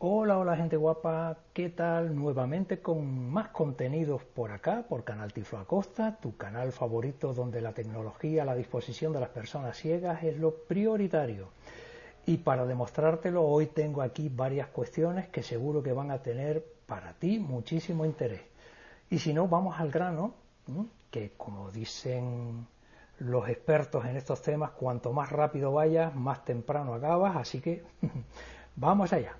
Hola, hola gente guapa, ¿qué tal? Nuevamente con más contenidos por acá, por Canal Tiflo Acosta, tu canal favorito donde la tecnología a la disposición de las personas ciegas es lo prioritario. Y para demostrártelo, hoy tengo aquí varias cuestiones que seguro que van a tener para ti muchísimo interés. Y si no, vamos al grano, que como dicen los expertos en estos temas, cuanto más rápido vayas, más temprano acabas, así que vamos allá.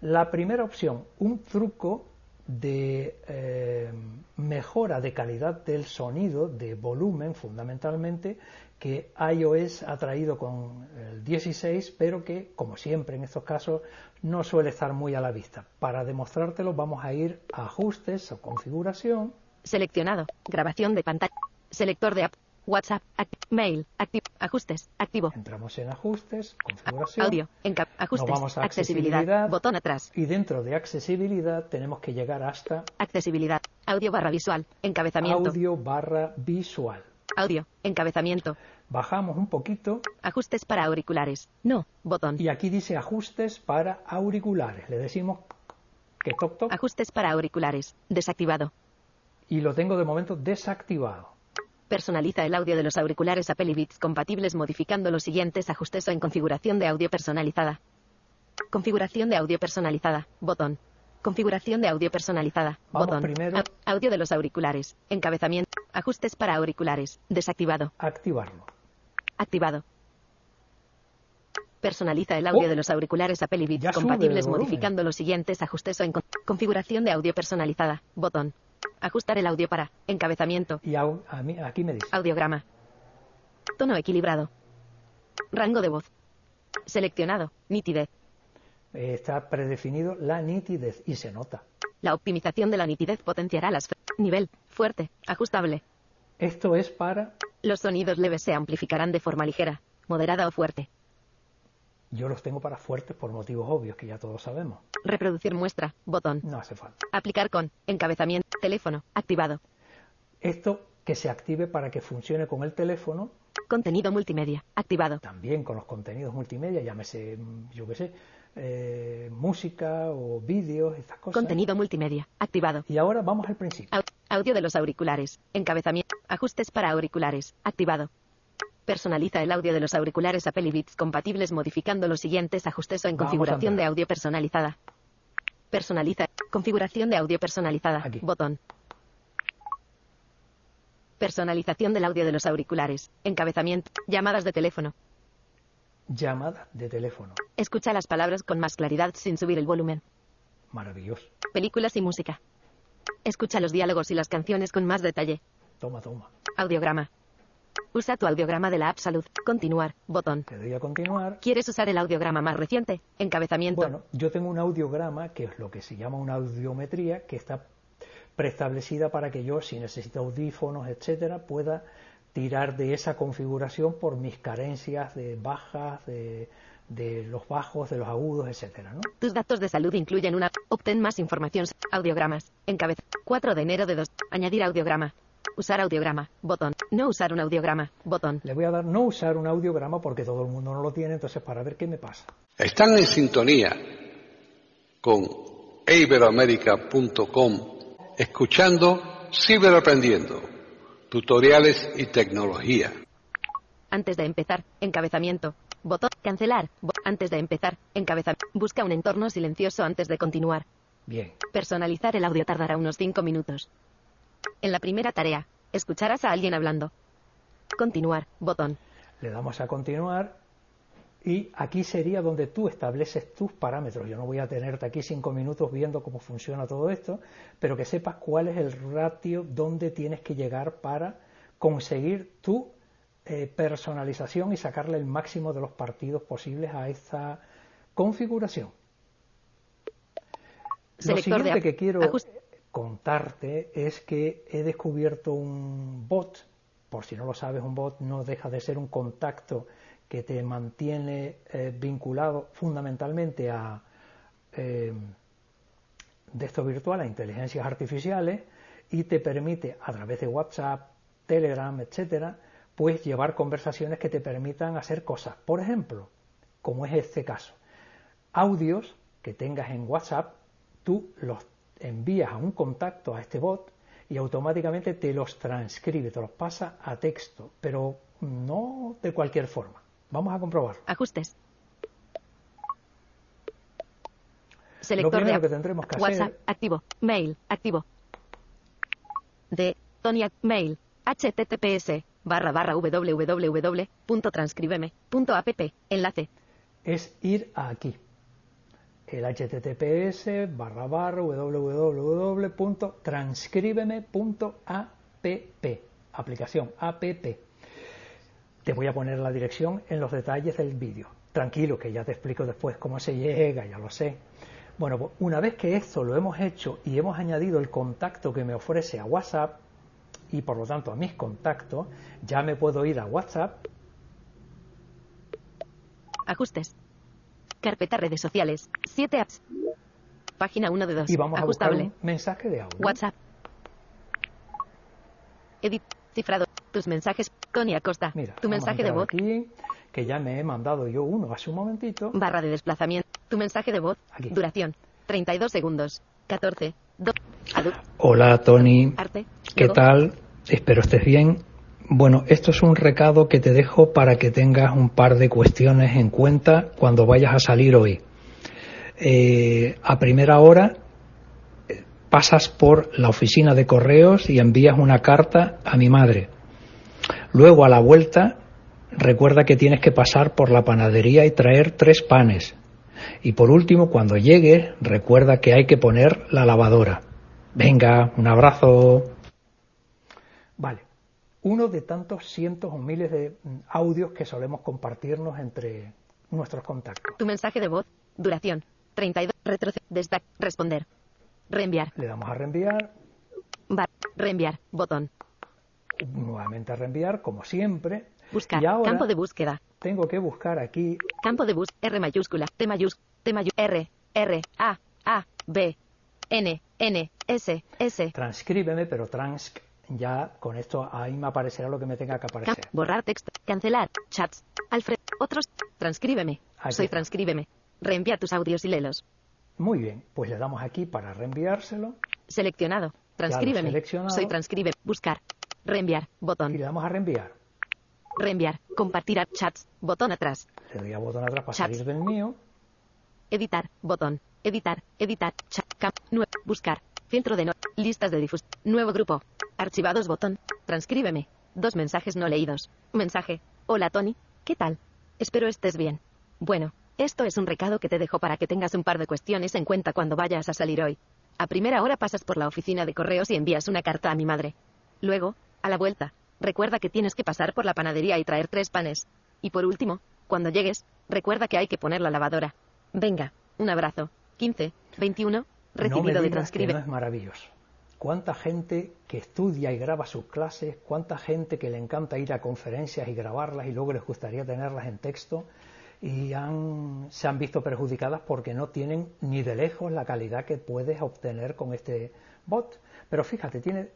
La primera opción, un truco de eh, mejora de calidad del sonido, de volumen fundamentalmente, que iOS ha traído con el 16, pero que, como siempre en estos casos, no suele estar muy a la vista. Para demostrártelo vamos a ir a ajustes o configuración. Seleccionado. Grabación de pantalla. Selector de app. WhatsApp, mail, ajustes, activo. Entramos en ajustes, configuración. Audio, ajustes, vamos a accesibilidad, botón atrás. Y dentro de accesibilidad tenemos que llegar hasta accesibilidad, audio barra visual, encabezamiento. Audio barra visual. Audio, encabezamiento. Bajamos un poquito. Ajustes para auriculares. No, botón. Y aquí dice ajustes para auriculares. Le decimos que toc toc. Ajustes para auriculares. Desactivado. Y lo tengo de momento desactivado. Personaliza el audio de los auriculares Apple Beats compatibles modificando los siguientes ajustes o en configuración de audio personalizada. Configuración de audio personalizada. Botón. Configuración de audio personalizada. botón. Primero. audio de los auriculares. Encabezamiento. Ajustes para auriculares. Desactivado. Activarlo. Activado. Personaliza el audio oh. de los auriculares Apple Beats compatibles modificando los siguientes ajustes o en configuración de audio personalizada. Botón. Ajustar el audio para. Encabezamiento. Y a, mí, aquí me dice. Audiograma. Tono equilibrado. Rango de voz. Seleccionado. Nitidez. está predefinido la nitidez y se nota. La optimización de la nitidez potenciará las... Nivel. Fuerte. Ajustable. Esto es para... Los sonidos leves se amplificarán de forma ligera, moderada o fuerte. Yo los tengo para fuertes por motivos obvios que ya todos sabemos. Reproducir muestra, botón. No hace falta. Aplicar con, encabezamiento, teléfono, activado. Esto que se active para que funcione con el teléfono. Contenido multimedia, activado. También con los contenidos multimedia, llámese, yo qué sé, eh, música o vídeos, estas cosas. Contenido multimedia, activado. Y ahora vamos al principio. audio de los auriculares, encabezamiento, ajustes para auriculares, activado. Personaliza el audio de los auriculares Apple Beats compatibles modificando los siguientes ajustes o en configuración de audio personalizada. Personaliza. Configuración de audio personalizada. Botón. Personalización del audio de los auriculares. Encabezamiento. Llamadas de teléfono. Llamada de teléfono. Escucha las palabras con más claridad sin subir el volumen. Maravilloso. Películas y música. Escucha los diálogos y las canciones con más detalle. Toma, toma. Audiograma. Usa tu audiograma de la app Salud. Continuar. Botón. Te doy a continuar. ¿Quieres usar el audiograma más reciente? Encabezamiento. Bueno, yo tengo un audiograma que es lo que se llama una audiometría que está preestablecida para que yo, si necesito audífonos, etcétera, pueda tirar de esa configuración por mis carencias de bajas, de, los bajos, de los agudos, etcétera, ¿no? Tus datos de salud incluyen una. Obtén más información. Audiogramas. Encabez. 4 de enero de 2. Añadir audiograma. Usar audiograma. Botón. No usar un audiograma. Botón. Le voy a dar no usar un audiograma porque todo el mundo no lo tiene, entonces para ver qué me pasa. Están en sintonía con iberoamerica.com escuchando Ciberaprendiendo, tutoriales y tecnología. Antes de empezar, encabezamiento. Botón. Cancelar. antes de empezar, encabezamiento. Busca un entorno silencioso antes de continuar. Bien. Personalizar el audio tardará unos 5 minutos. En la primera tarea, escucharás a alguien hablando. Continuar, botón. Le damos a continuar y aquí sería donde tú estableces tus parámetros. Yo no voy a tenerte aquí cinco minutos viendo cómo funciona todo esto, pero que sepas cuál es el ratio donde tienes que llegar para conseguir tu eh, personalización y sacarle el máximo de los partidos posibles a esta configuración. Lo siguiente que quiero contarte es que he descubierto un bot, por si no lo sabes, un bot no deja de ser un contacto que te mantiene eh, vinculado fundamentalmente a eh, de esto virtual, a inteligencias artificiales, y te permite a través de WhatsApp, Telegram, etcétera, pues llevar conversaciones que te permitan hacer cosas. Por ejemplo, como es este caso, audios que tengas en WhatsApp, tú los envías a un contacto a este bot y automáticamente te los transcribe, te los pasa a texto, pero no de cualquier forma. Vamos a comprobar. Ajustes. Selector de que tendremos que WhatsApp activo, mail activo. De Tonia mail https barra barra www.transcribeme.app enlace. Es ir aquí. El https barra barra www.transcribeme.app aplicación app te voy a poner la dirección en los detalles del vídeo. Tranquilo, que ya te explico después cómo se llega, ya lo sé. Bueno, pues una vez que esto lo hemos hecho y hemos añadido el contacto que me ofrece a WhatsApp y por lo tanto a mis contactos, ya me puedo ir a WhatsApp. Ajustes. Carpeta redes sociales. 7 apps. Página 1 de 2. Y vamos a buscar un mensaje de audio. WhatsApp. Edit. Cifrado. Tus mensajes. Tony Acosta. Mira, tu mensaje de voz. Aquí, que ya me he mandado yo uno hace un momentito. Barra de desplazamiento. Tu mensaje de voz. Duración. 32 segundos. 14. 2. Hola Tony. ¿Qué tal? Espero estés bien. Bueno, esto es un recado que te dejo para que tengas un par de cuestiones en cuenta cuando vayas a salir hoy. Eh, a primera hora pasas por la oficina de correos y envías una carta a mi madre. Luego a la vuelta recuerda que tienes que pasar por la panadería y traer tres panes. Y por último, cuando llegues, recuerda que hay que poner la lavadora. Venga, un abrazo. Vale, uno de tantos cientos o miles de audios que solemos compartirnos entre nuestros contactos. Tu mensaje de voz, duración, 32, retroceder, responder, reenviar. Le damos a reenviar. Va, reenviar, botón nuevamente a reenviar, como siempre. Buscar. campo de búsqueda. Tengo que buscar aquí. Campo de bus R mayúscula, T mayúscula, T mayúscula, R, R, A, A, B, N, N, S, S. Transcríbeme, pero trans ya con esto ahí me aparecerá lo que me tenga que aparecer. borrar texto, cancelar, chats, Alfred, otros, transcríbeme. Soy transcríbeme. Reenvía tus audios y léelos. Muy bien, pues le damos aquí para reenviárselo. Seleccionado. Transcríbeme. Soy transcribe. Buscar. Reenviar, botón. Y le damos a reenviar. Reenviar, compartir a chats, botón atrás. Le doy a botón atrás para salir del mío. Editar, botón. Editar, editar, chat, nuevo, buscar, filtro de no, listas de difusión, nuevo grupo, archivados, botón, transcríbeme, dos mensajes no leídos, mensaje, hola Tony, ¿qué tal? Espero estés bien. Bueno, esto es un recado que te dejo para que tengas un par de cuestiones en cuenta cuando vayas a salir hoy. A primera hora pasas por la oficina de correos y envías una carta a mi madre. Luego, a la vuelta, recuerda que tienes que pasar por la panadería y traer tres panes. Y por último, cuando llegues, recuerda que hay que poner la lavadora. Venga, un abrazo. 15, 21, recibido de transcribe. no es maravilloso. Cuánta gente que estudia y graba sus clases, cuánta gente que le encanta ir a conferencias y grabarlas y luego les gustaría tenerlas en texto y han, se han visto perjudicadas porque no tienen ni de lejos la calidad que puedes obtener con este bot. Pero fíjate, tiene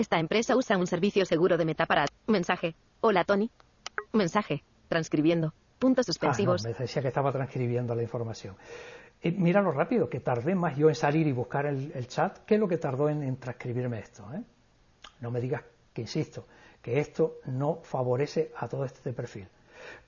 esta empresa usa un servicio seguro de meta para mensaje. Hola Tony. Mensaje. Transcribiendo. Puntos suspensivos. Ah, me decía que estaba transcribiendo la información. Eh, mira lo rápido que tardé más yo en salir y buscar el, chat que lo que tardó en, transcribirme esto. ¿eh? No me digas que insisto, que esto no favorece a todo este perfil.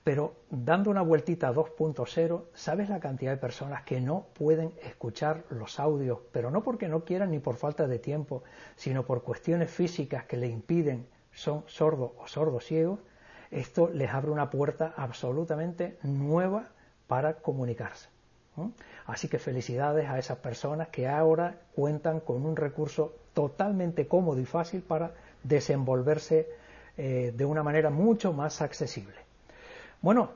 Pero dando una vueltita a 2.0, ¿sabes la cantidad de personas que no pueden escuchar los audios? Pero no porque no quieran ni por falta de tiempo, sino por cuestiones físicas que le impiden, son sordos o sordos ciegos. Esto les abre una puerta absolutamente nueva para comunicarse. Así que felicidades a esas personas que ahora cuentan con un recurso totalmente cómodo y fácil para desenvolverse eh, de una manera mucho más accesible. Bueno,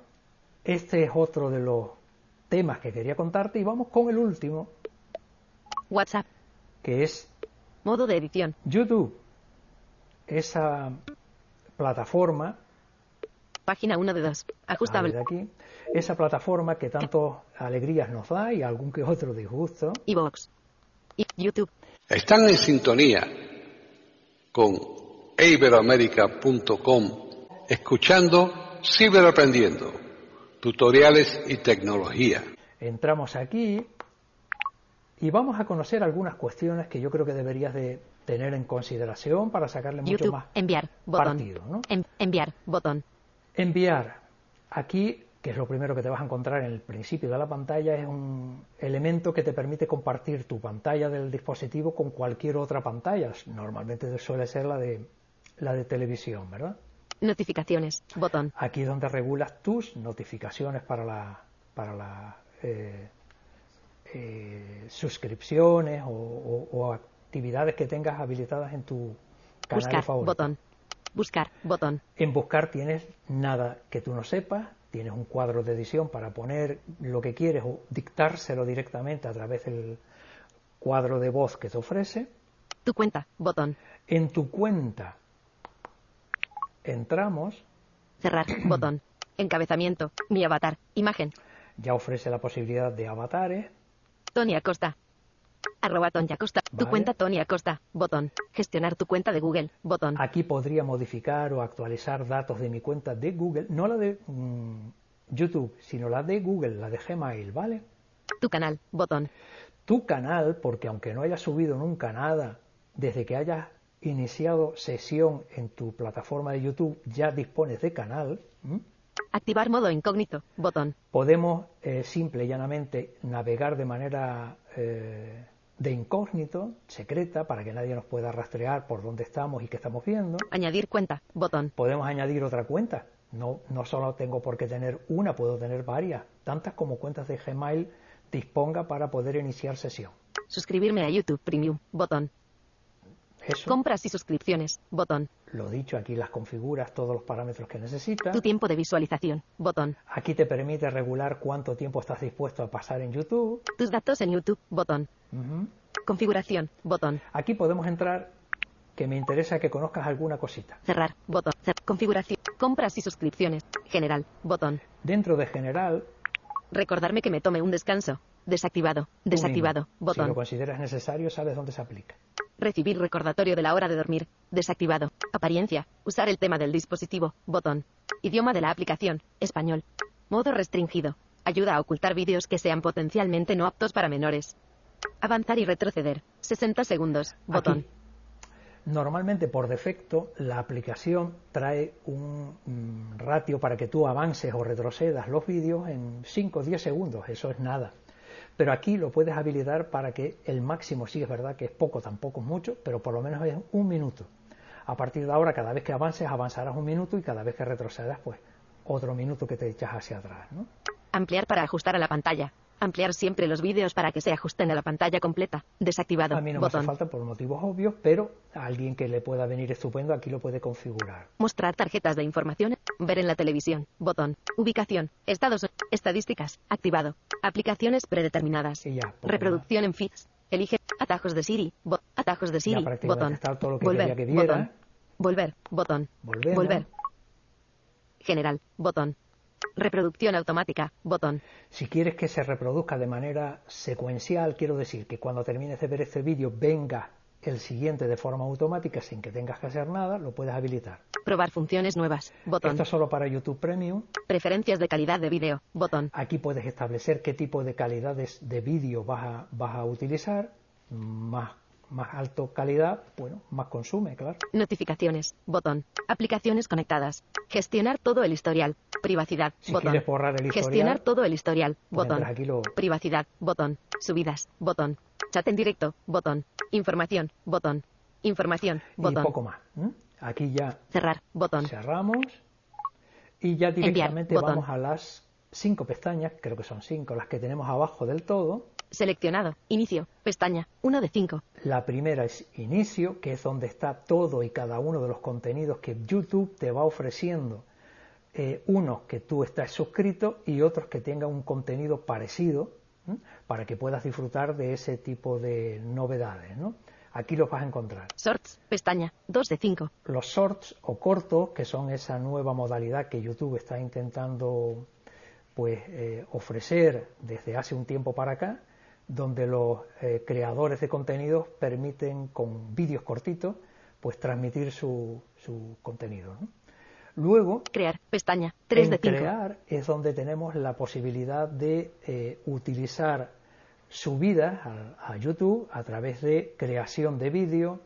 este es otro de los temas que quería contarte y vamos con el último. WhatsApp. Que es... Modo de edición. YouTube. Esa plataforma. Página 1 de 2. Ajustable. De aquí esa plataforma que tanto alegrías nos da y algún que otro disgusto. Evox. YouTube. Están en sintonía con iberoamerica.com escuchando Ciberaprendiendo, tutoriales y tecnología. Entramos aquí y vamos a conocer algunas cuestiones que yo creo que deberías de tener en consideración para sacarle mucho más enviar, botón. partido. ¿no? enviar, botón. Enviar. Aquí que es lo primero que te vas a encontrar en el principio de la pantalla, es un elemento que te permite compartir tu pantalla del dispositivo con cualquier otra pantalla. Normalmente suele ser la de, la de televisión, ¿verdad? Notificaciones, botón. Aquí es donde regulas tus notificaciones para la, para las eh, eh, suscripciones o, actividades que tengas habilitadas en tu canal Buscar, favorito. botón. Buscar, botón. En buscar tienes nada que tú no sepas, tienes un cuadro de edición para poner lo que quieres o dictárselo directamente a través del cuadro de voz que te ofrece. Tu cuenta, botón. En tu cuenta entramos. Cerrar, botón. Encabezamiento, mi avatar, imagen. Ya ofrece la posibilidad de avatares. Tony Acosta, Arroba Tony Acosta. Tu cuenta Tony Acosta. Botón. Gestionar tu cuenta de Google. Botón. Aquí podría modificar o actualizar datos de mi cuenta de Google. No la de mm, YouTube, sino la de Google, la de Gmail, ¿vale? Tu canal. Botón. Tu canal, porque aunque no hayas subido nunca nada, desde que hayas iniciado sesión en tu plataforma de YouTube, ya dispones de canal. Activar modo incógnito. Botón. Podemos eh, simple y llanamente navegar de manera eh, de incógnito, secreta, para que nadie nos pueda rastrear por dónde estamos y qué estamos viendo. Añadir cuenta, botón. Podemos añadir otra cuenta. No, no solo tengo por qué tener una, puedo tener varias, tantas como cuentas de Gmail disponga para poder iniciar sesión. Suscribirme a YouTube Premium, botón. Compras y suscripciones, botón. Lo dicho, aquí las configuras todos los parámetros que necesitas. Tu tiempo de visualización, botón. Aquí te permite regular cuánto tiempo estás dispuesto a pasar en YouTube. Tus datos en YouTube, botón. Configuración, botón. Aquí podemos entrar que me interesa que conozcas alguna cosita. Cerrar, botón. configuración, compras y suscripciones, general, botón. Dentro de general. Recordarme que me tome un descanso. Desactivado, desactivado, botón. Si lo consideras necesario, sabes dónde se aplica. Recibir recordatorio de la hora de dormir. Desactivado. Apariencia. Usar el tema del dispositivo. Botón. Idioma de la aplicación. Español. Modo restringido. Ayuda a ocultar vídeos que sean potencialmente no aptos para menores. Avanzar y retroceder. 60 segundos. Botón. Normalmente por defecto la aplicación trae un mm, ratio para que tú avances o retrocedas los vídeos en 5 o 10 segundos. Eso es nada. Pero aquí lo puedes habilitar para que el máximo, sí es verdad que es poco, tampoco es mucho, pero por lo menos es un minuto. A partir de ahora, cada vez que avances, avanzarás un minuto y cada vez que retrocedas, pues otro minuto que te echas hacia atrás. ¿no? Ampliar para ajustar a la pantalla. Ampliar siempre los vídeos para que se ajusten a la pantalla completa. Desactivado. A mí no me hace falta por motivos obvios, pero a alguien que le pueda venir estupendo aquí lo puede configurar. Mostrar tarjetas de información. Ver en la televisión. Botón. Ubicación. Estados. Estadísticas. Activado. Aplicaciones predeterminadas. ya, Reproducción en feeds. Elige atajos de Siri. atajos de Siri. botón. Todo lo que Volver. Que botón. Volver. Botón. Volver. General. Botón. Reproducción automática, botón. Si quieres que se reproduzca de manera secuencial, quiero decir que cuando termines de ver este vídeo venga el siguiente de forma automática sin que tengas que hacer nada, lo puedes habilitar. Probar funciones nuevas, botón. Esto es solo para YouTube Premium. Preferencias de calidad de vídeo, botón. Aquí puedes establecer qué tipo de calidades de vídeo vas a, vas a utilizar, más más alto calidad, bueno, más consume, claro. Notificaciones, botón. Aplicaciones conectadas. Gestionar todo el historial. Privacidad, Si botón. quieres borrar el historial, Gestionar todo el historial, botón. entras aquí lo- Privacidad, botón. Subidas, botón. Chat en directo, botón. Información, botón. Información, y botón. poco más. Aquí ya Cerrar, botón. cerramos y ya directamente vamos a las cinco pestañas, creo que son cinco, las que tenemos abajo del todo. Seleccionado. Inicio. Pestaña. 1 de 5. La primera es inicio, que es donde está todo y cada uno de los contenidos que YouTube te va ofreciendo. Eh, unos que tú estás suscrito y otros que tengan un contenido parecido ¿m? para que puedas disfrutar de ese tipo de novedades. ¿no? Aquí los vas a encontrar. Shorts. Pestaña. 2 de 5. Los shorts o cortos, que son esa nueva modalidad que YouTube está intentando pues eh, ofrecer desde hace un tiempo para acá, donde los eh, creadores de contenidos permiten con vídeos cortitos pues transmitir su, su contenido. ¿no? Luego, Crear. Pestaña. 3 en de 5. crear es donde tenemos la posibilidad de eh, utilizar subidas a, a YouTube a través de creación de vídeo,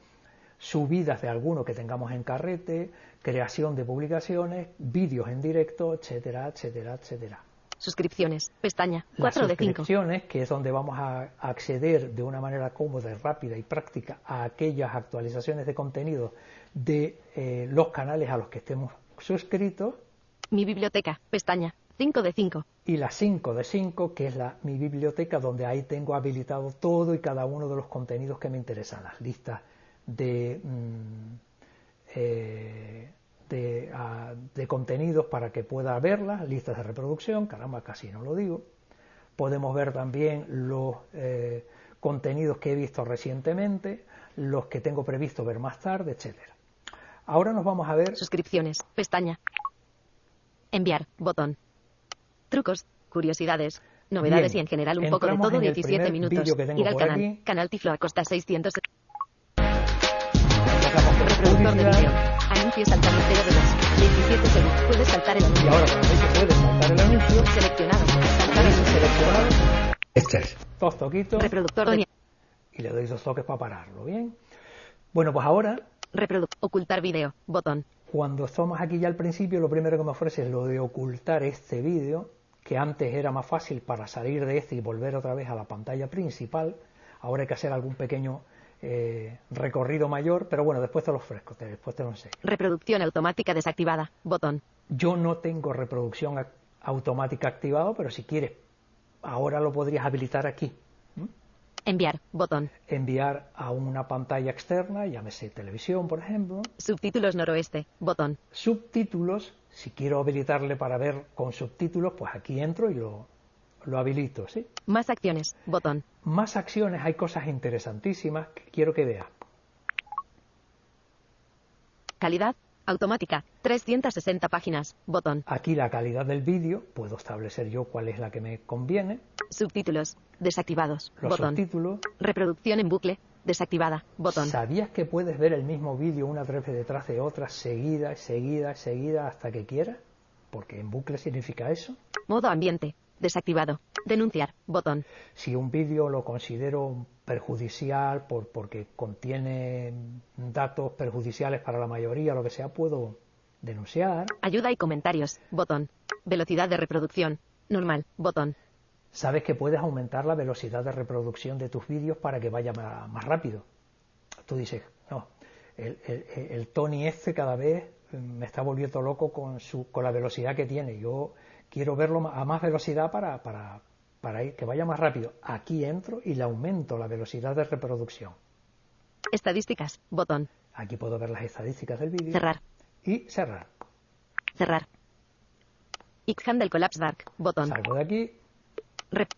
subidas de alguno que tengamos en carrete, creación de publicaciones, vídeos en directo, etcétera, etcétera, etcétera. Suscripciones. Pestaña. Las 4 de 5. suscripciones, que es donde vamos a acceder de una manera cómoda, rápida y práctica a aquellas actualizaciones de contenido de eh, los canales a los que estemos suscritos, Mi biblioteca. Pestaña. 5 de 5. y la 5 de 5, que es la, mi biblioteca, donde ahí tengo habilitado todo y cada uno de los contenidos que me interesan, las listas de, mm, eh, de, ah, de contenidos para que pueda verlas, listas de reproducción, caramba, casi no lo digo. Podemos ver también los eh, contenidos que he visto recientemente, los que tengo previsto ver más tarde, etcétera. Ahora nos vamos a ver Suscripciones. Pestaña. Enviar. Botón. Trucos. Curiosidades. Novedades Bien. y en general un poco de todo en el 17 primer minutos. Ir al canal. aquí. Canal Tiflo Acosta 600. empezamos con Reproductor de de los 17 segundos. Puedes saltar el Y anuncio. ahora cuando veis que puedes saltar el anuncio, Seleccionado. Saltar anuncio. seleccionado este es. Dos toquitos Reproductor de y le doy dos toques para pararlo, ¿bien? Bueno, pues ahora, Reprodu ocultar vídeo. Botón. cuando estamos aquí ya al principio, lo primero que me ofrece es lo de ocultar este vídeo, que antes era más fácil para salir de este y volver otra vez a la pantalla principal. Ahora hay que hacer algún pequeño eh, recorrido mayor, pero bueno, después te lo ofrezco, te- después te lo enseño. Reproducción automática desactivada. Botón. Yo no tengo reproducción automática activado, pero si quieres, ahora lo podrías habilitar aquí. Enviar. Botón. Enviar a una pantalla externa, llámese televisión, por ejemplo. Subtítulos noroeste. Botón. Subtítulos, si quiero habilitarle para ver con subtítulos, pues aquí entro y lo, lo habilito, ¿sí? Más acciones. Botón. Más acciones, hay cosas interesantísimas que quiero que veas. Calidad. Automática. 360 páginas. Botón. Aquí la calidad del vídeo, puedo establecer yo cuál es la que me conviene. Subtítulos. Desactivados. Los Botón. subtítulos. Reproducción en bucle. Desactivada. Botón. ¿Sabías que puedes ver el mismo vídeo una vez detrás de otra, seguida, seguida, seguida, hasta que quieras? Porque en bucle significa eso. Modo ambiente. Desactivado. Denunciar. Botón. Si un vídeo lo considero perjudicial por, porque contiene datos perjudiciales para la mayoría, lo que sea, puedo denunciar. Ayuda y comentarios. Botón. Velocidad de reproducción. Normal. Botón. Sabes que puedes aumentar la velocidad de reproducción de tus vídeos para que vaya más, rápido. Tú dices, no, el, el- el Tony este cada vez me está volviendo loco con, su, con la velocidad que tiene. Yo quiero verlo a más velocidad para, para, para ir- que vaya más rápido. Aquí entro y le aumento la velocidad de reproducción. Estadísticas. Botón. Aquí puedo ver las estadísticas del vídeo. Cerrar. Y cerrar. Cerrar. Xhandle Collapse Dark. Botón. Salgo de aquí.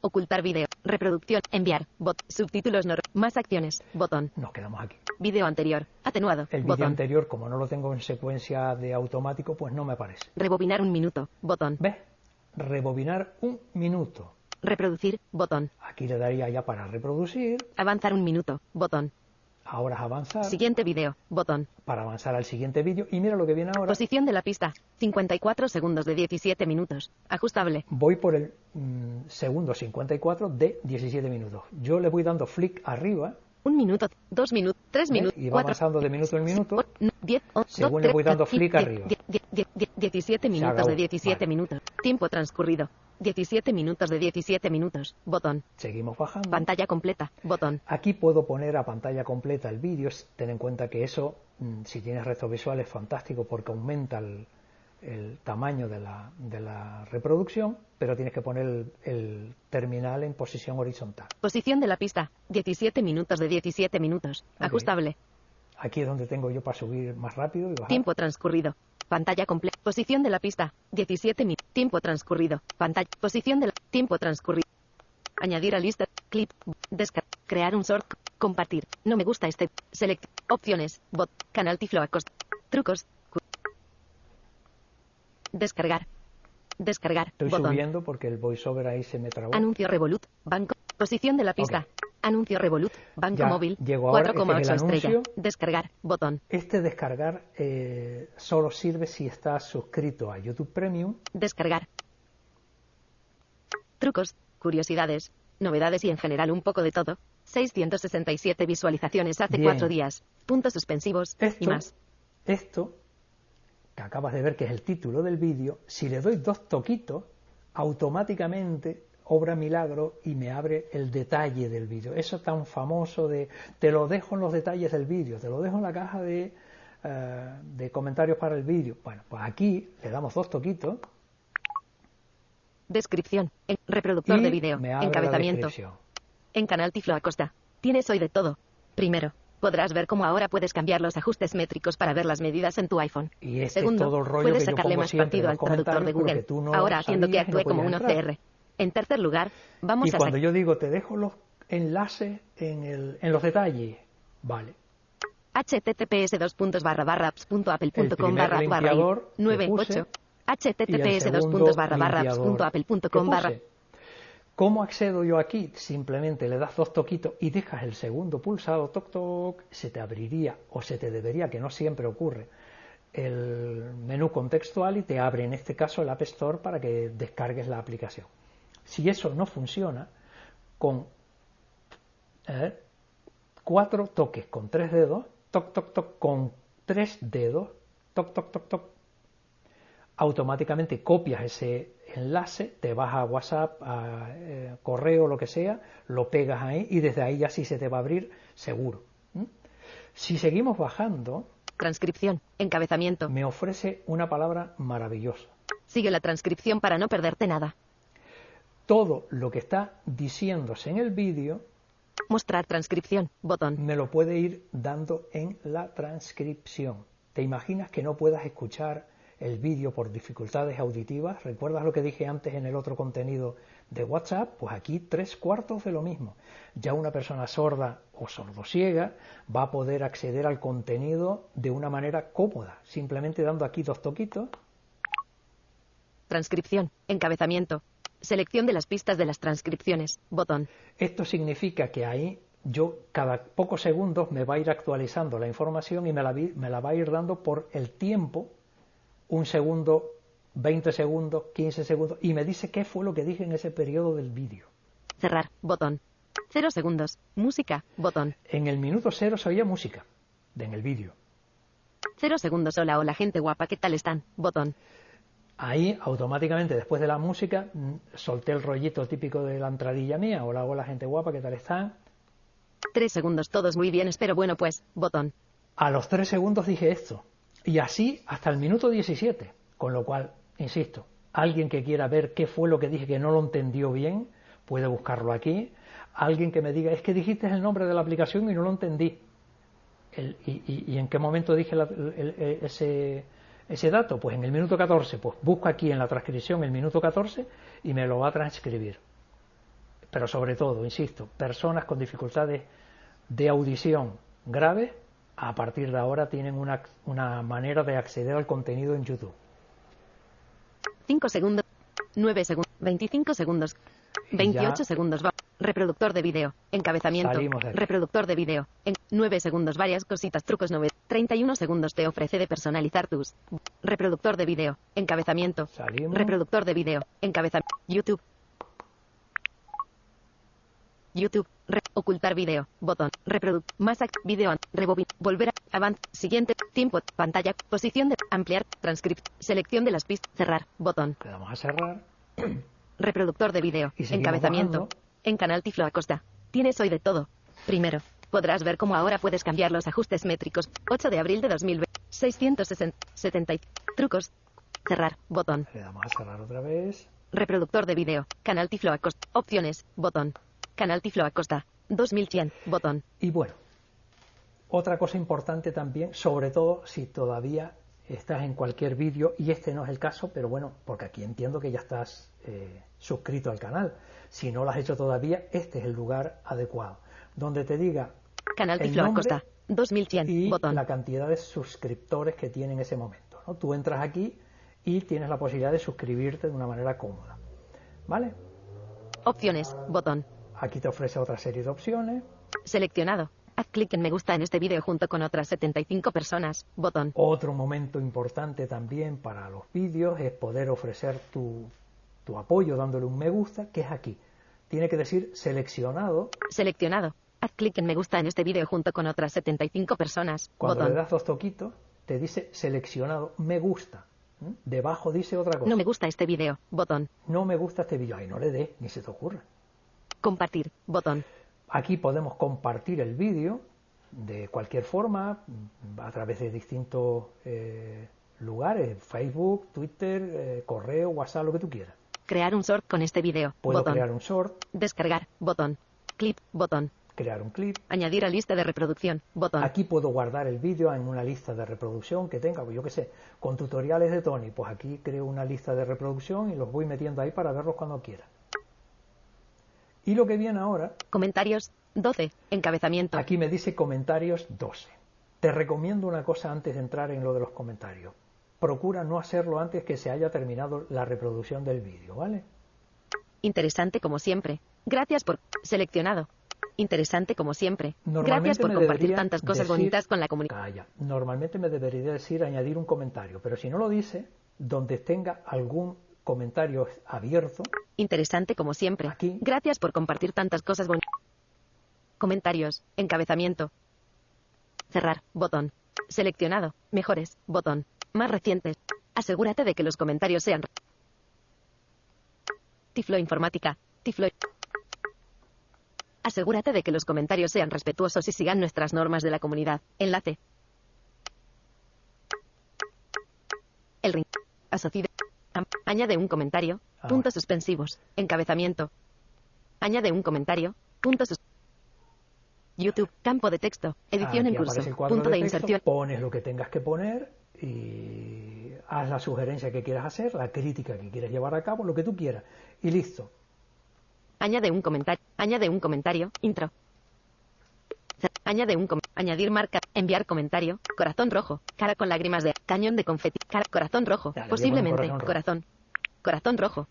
Ocultar vídeo. Reproducción. Enviar. Bot. Subtítulos nor. Más acciones. Botón. Nos quedamos aquí. Vídeo anterior. Atenuado. El vídeo anterior, como no lo tengo en secuencia de automático, pues no me aparece. Rebobinar un minuto. Botón. ¿Ves? Rebobinar un minuto. Reproducir. Botón. Aquí le daría ya para reproducir. Avanzar un minuto. Botón. Ahora es avanzar. Siguiente vídeo. Botón. Para avanzar al siguiente vídeo. Y mira lo que viene ahora. Posición de la pista. 54 segundos de 17 minutos. Ajustable. Voy por el mm, segundo 54 de 17 minutos. Yo le voy dando flick arriba Un minuto, dos minutos, tres minutos, Y va cuatro, avanzando de minuto en minuto. diez, o- Según do- le voy dando die- arriba. die- die- die- die- 17 minutos de 17 Vale. minutos. Tiempo transcurrido. 17 minutos de 17 minutos. Botón. Seguimos bajando. Pantalla completa. Botón. Aquí puedo poner a pantalla completa el vídeo. Ten en cuenta que eso, mm, si tienes resto visual, es fantástico porque aumenta el, el tamaño de la, de la reproducción, pero tienes que poner el, el terminal en posición horizontal. Posición de la pista. 17 minutos de 17 minutos. Ajustable. Aquí es donde tengo yo para subir más rápido y bajar. Tiempo transcurrido. Pantalla completa. Posición de la pista. 17 minutos. Tiempo transcurrido. Pantalla. Posición de la. Tiempo transcurrido. Añadir a lista. Clip. Descargar. Crear un short. Compartir. No me gusta este. Select. Opciones. Bot. Canal Tiflo Acost. Trucos. Descargar. Descargar. Estoy Botón. subiendo porque el voiceover ahí se me trabó. Anuncio Revolut. Banco. Posición de la pista. Anuncio Revolut. Banco Ya, móvil. llego ahora, este es 4,8 el estrella. anuncio. Descargar. Botón. Este descargar eh, solo sirve si estás suscrito a YouTube Premium. Descargar. Trucos, curiosidades, novedades y en general un poco de todo. 667 visualizaciones hace Bien. cuatro días. Puntos suspensivos y más. esto, que acabas de ver que es el título del vídeo, si le doy dos toquitos, automáticamente obra milagro y me abre el detalle del vídeo. Eso tan famoso de te lo dejo en los detalles del vídeo, te lo dejo en la caja de, eh, de comentarios para el vídeo. Bueno, pues aquí le damos dos toquitos Descripción. En reproductor y de vídeo. Encabezamiento. En Canal Tiflo Acosta. Tienes hoy de todo. Primero, podrás ver cómo ahora puedes cambiar los ajustes métricos para ver las medidas en tu iPhone. Y este es Segundo, todo el rollo puedes que sacarle más partido al traductor de Google. no ahora haciendo que y no actúe como un. OCR. En tercer lugar, vamos Y a cuando sac- yo digo te dejo los enlaces en, el, en los detalles, vale. https dos puntos barra barra apps punto apple El punto com primer barra barra limpiador que 9 puse, 8 y el https dos puntos barra barra apps limpiador punto apple punto que com barra. ¿Cómo accedo yo aquí? Simplemente le das dos toquitos y dejas el segundo pulsado, toc toc, se te abriría o se te debería, que no siempre ocurre, el menú contextual y te abre en este caso el App Store para que descargues la aplicación. Si eso no funciona, con eh, cuatro toques con tres dedos, toc toc toc con tres dedos, toc toc toc toc, automáticamente copias ese enlace, te vas a WhatsApp, a eh, correo, lo que sea, lo pegas ahí y desde ahí ya sí se te va a abrir seguro. Si seguimos bajando, transcripción encabezamiento me ofrece una palabra maravillosa. sigue la transcripción para no perderte nada Todo lo que está diciéndose en el vídeo mostrar transcripción botón me lo puede ir dando en la transcripción. ¿Te imaginas que no puedas escuchar el vídeo por dificultades auditivas? ¿Recuerdas lo que dije antes en el otro contenido de WhatsApp? Pues aquí tres cuartos de lo mismo. Ya una persona sorda o sordosiega va a poder acceder al contenido de una manera cómoda, simplemente dando aquí dos toquitos. transcripción encabezamiento selección de las pistas de las transcripciones botón Esto significa que ahí yo cada pocos segundos me va a ir actualizando la información y me la, me la va a ir dando por el tiempo, un segundo, 20 segundos, 15 segundos, y me dice qué fue lo que dije en ese periodo del vídeo. cerrar botón 0 segundos música botón En el minuto cero se oía música, en el vídeo. 0 segundos hola hola gente guapa qué tal están botón Ahí automáticamente después de la música mm, solté el rollito típico de la entradilla mía, hola, hola gente guapa, ¿qué tal están? 3 segundos todos muy bien espero bueno pues botón A los tres segundos dije esto. Y así hasta el minuto 17. Con lo cual, insisto, alguien que quiera ver qué fue lo que dije que no lo entendió bien, puede buscarlo aquí. Alguien que me diga, es que dijiste el nombre de la aplicación y no lo entendí. El- y, y- en qué momento dije la- el- ese, ese dato? Pues en el minuto 14. Pues busco aquí en la transcripción el minuto 14 y me lo va a transcribir. Pero sobre todo, insisto, personas con dificultades de audición graves, a partir de ahora tienen una, una manera de acceder al contenido en YouTube. 5 segundos 9 segundos 25 segundos Y 28 ya- segundos reproductor de vídeo encabezamiento de reproductor de vídeo en 9 segundos varias cositas trucos 9 31 segundos te ofrece de personalizar tus reproductor de vídeo encabezamiento Salimos. reproductor de vídeo encabezamiento YouTube YouTube ocultar video. Botón. Reproducir. Más video. Rebobin. Volver. Avant. Siguiente. Tiempo. Pantalla. Posición de. Ampliar. Transcript. Selección de las pistas. Cerrar. Botón. Le damos a cerrar. Reproductor de video. Encabezamiento. En Canal Tiflo Acosta. Tienes hoy de todo. Primero. Podrás ver cómo ahora puedes cambiar los ajustes métricos. 8 de abril de 2020. 660. 70. Trucos. Cerrar. Botón. Le damos a cerrar otra vez. Reproductor de video. Canal Tiflo Acosta. Opciones. Botón. Canal Tiflo Acosta. 2100. Botón. Y bueno, otra cosa importante también, sobre todo si todavía estás en cualquier vídeo, y este no es el caso, pero bueno, porque aquí entiendo que ya estás eh, suscrito al canal. Si no lo has hecho todavía, este es el lugar adecuado, donde te diga Canal Tiflo Acosta. 2100. Y botón. la cantidad de suscriptores que tiene en ese momento. ¿no? Tú entras aquí y tienes la posibilidad de suscribirte de una manera cómoda. ¿Vale? Opciones. Botón. Aquí te ofrece otra serie de opciones. Seleccionado. Haz clic en me gusta en este vídeo junto con otras 75 personas. Botón. Otro momento importante también para los vídeos es poder ofrecer tu, tu apoyo dándole un me gusta, que es aquí. Tiene que decir seleccionado. Seleccionado. Haz clic en me gusta en este vídeo junto con otras 75 personas. Cuando Botón. le das dos toquitos, te dice seleccionado me gusta. ¿Mm? Debajo dice otra cosa. No me gusta este vídeo. Botón. No me gusta este vídeo. Ay, no le dé, ni se te ocurra. Compartir. Botón. Aquí podemos compartir el vídeo de cualquier forma, a través de distintos eh, lugares, Facebook, Twitter, eh, correo, WhatsApp, lo que tú quieras. Crear un short con este vídeo. Puedo Botón. crear un short, Descargar. Botón. Clip. Botón. crear un clip. Añadir a lista de reproducción. Botón. Aquí puedo guardar el vídeo en una lista de reproducción que tenga, yo qué sé, con tutoriales de Tony, pues aquí creo una lista de reproducción y los voy metiendo ahí para verlos cuando quiera. Y lo que viene ahora, Comentarios. 12. Encabezamiento. aquí me dice comentarios 12. Te recomiendo una cosa antes de entrar en lo de los comentarios. Procura no hacerlo antes que se haya terminado la reproducción del vídeo, ¿vale? Interesante como siempre. Gracias por. Seleccionado. Interesante como siempre. Gracias por compartir tantas cosas decir- bonitas con la comunidad. Calla. Normalmente me debería decir añadir un comentario, pero si no lo dice, donde tenga algún comentario abierto, Interesante como siempre. Aquí. Gracias por compartir tantas cosas bonitas. Comentarios. Encabezamiento. Cerrar. Botón. Seleccionado. Mejores. Botón. Más recientes. Asegúrate de que los comentarios sean. Tiflo Informática. Tiflo. Asegúrate de que los comentarios sean respetuosos y sigan nuestras normas de la comunidad. Enlace. El ring. Asociado. Añade un comentario. Ahora. Puntos suspensivos. Encabezamiento. Añade un comentario. Puntos YouTube. Campo de texto. Edición Aquí en curso. el Punto de, texto, inserción. Pones lo que tengas que poner y haz la sugerencia que quieras hacer, la crítica que quieras llevar a cabo, lo que tú quieras. Y listo. Añade un comentario. Añade un comentario. Intro. Añade un com- añadir marca. Enviar comentario. Corazón rojo. Cara con lágrimas de cañón de confeti. Cara- corazón rojo. Posiblemente. corazón. Corazón. Corazón rojo.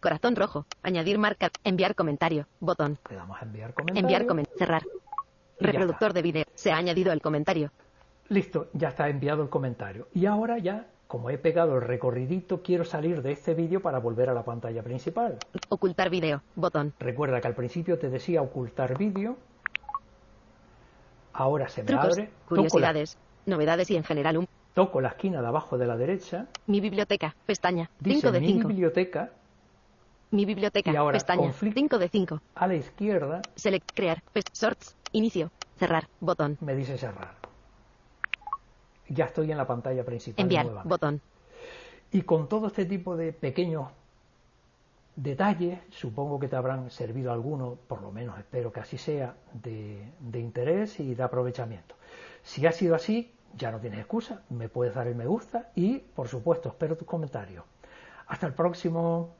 Corazón rojo. Añadir marca. Enviar comentario. Botón. Le damos a enviar comentario. Enviar comentario. Cerrar. Reproductor de video. Se ha añadido el comentario. Listo, ya está enviado el comentario. Y ahora ya, como he pegado el recorridito, quiero salir de este vídeo para volver a la pantalla principal. Ocultar video. Botón. Recuerda que al principio te decía ocultar vídeo. Ahora se me Trucos. abre. Toco la, Curiosidades. Novedades y en general un. toco la esquina de abajo de la derecha. Mi biblioteca. Pestaña. Dice 5 de mi 5. biblioteca. Mi biblioteca. Y ahora, Pestaña. conflicto. 5 de 5. A la izquierda Select. Crear. Sorts. Inicio. Cerrar. Botón. me dice cerrar. Ya estoy en la pantalla principal. Enviar. nuevamente. Botón. Y con todo este tipo de pequeños detalles, supongo que te habrán servido algunos, por lo menos espero que así sea, de, de interés y de aprovechamiento. Si ha sido así, ya no tienes excusa, me puedes dar el me gusta y, por supuesto, espero tus comentarios. Hasta el próximo.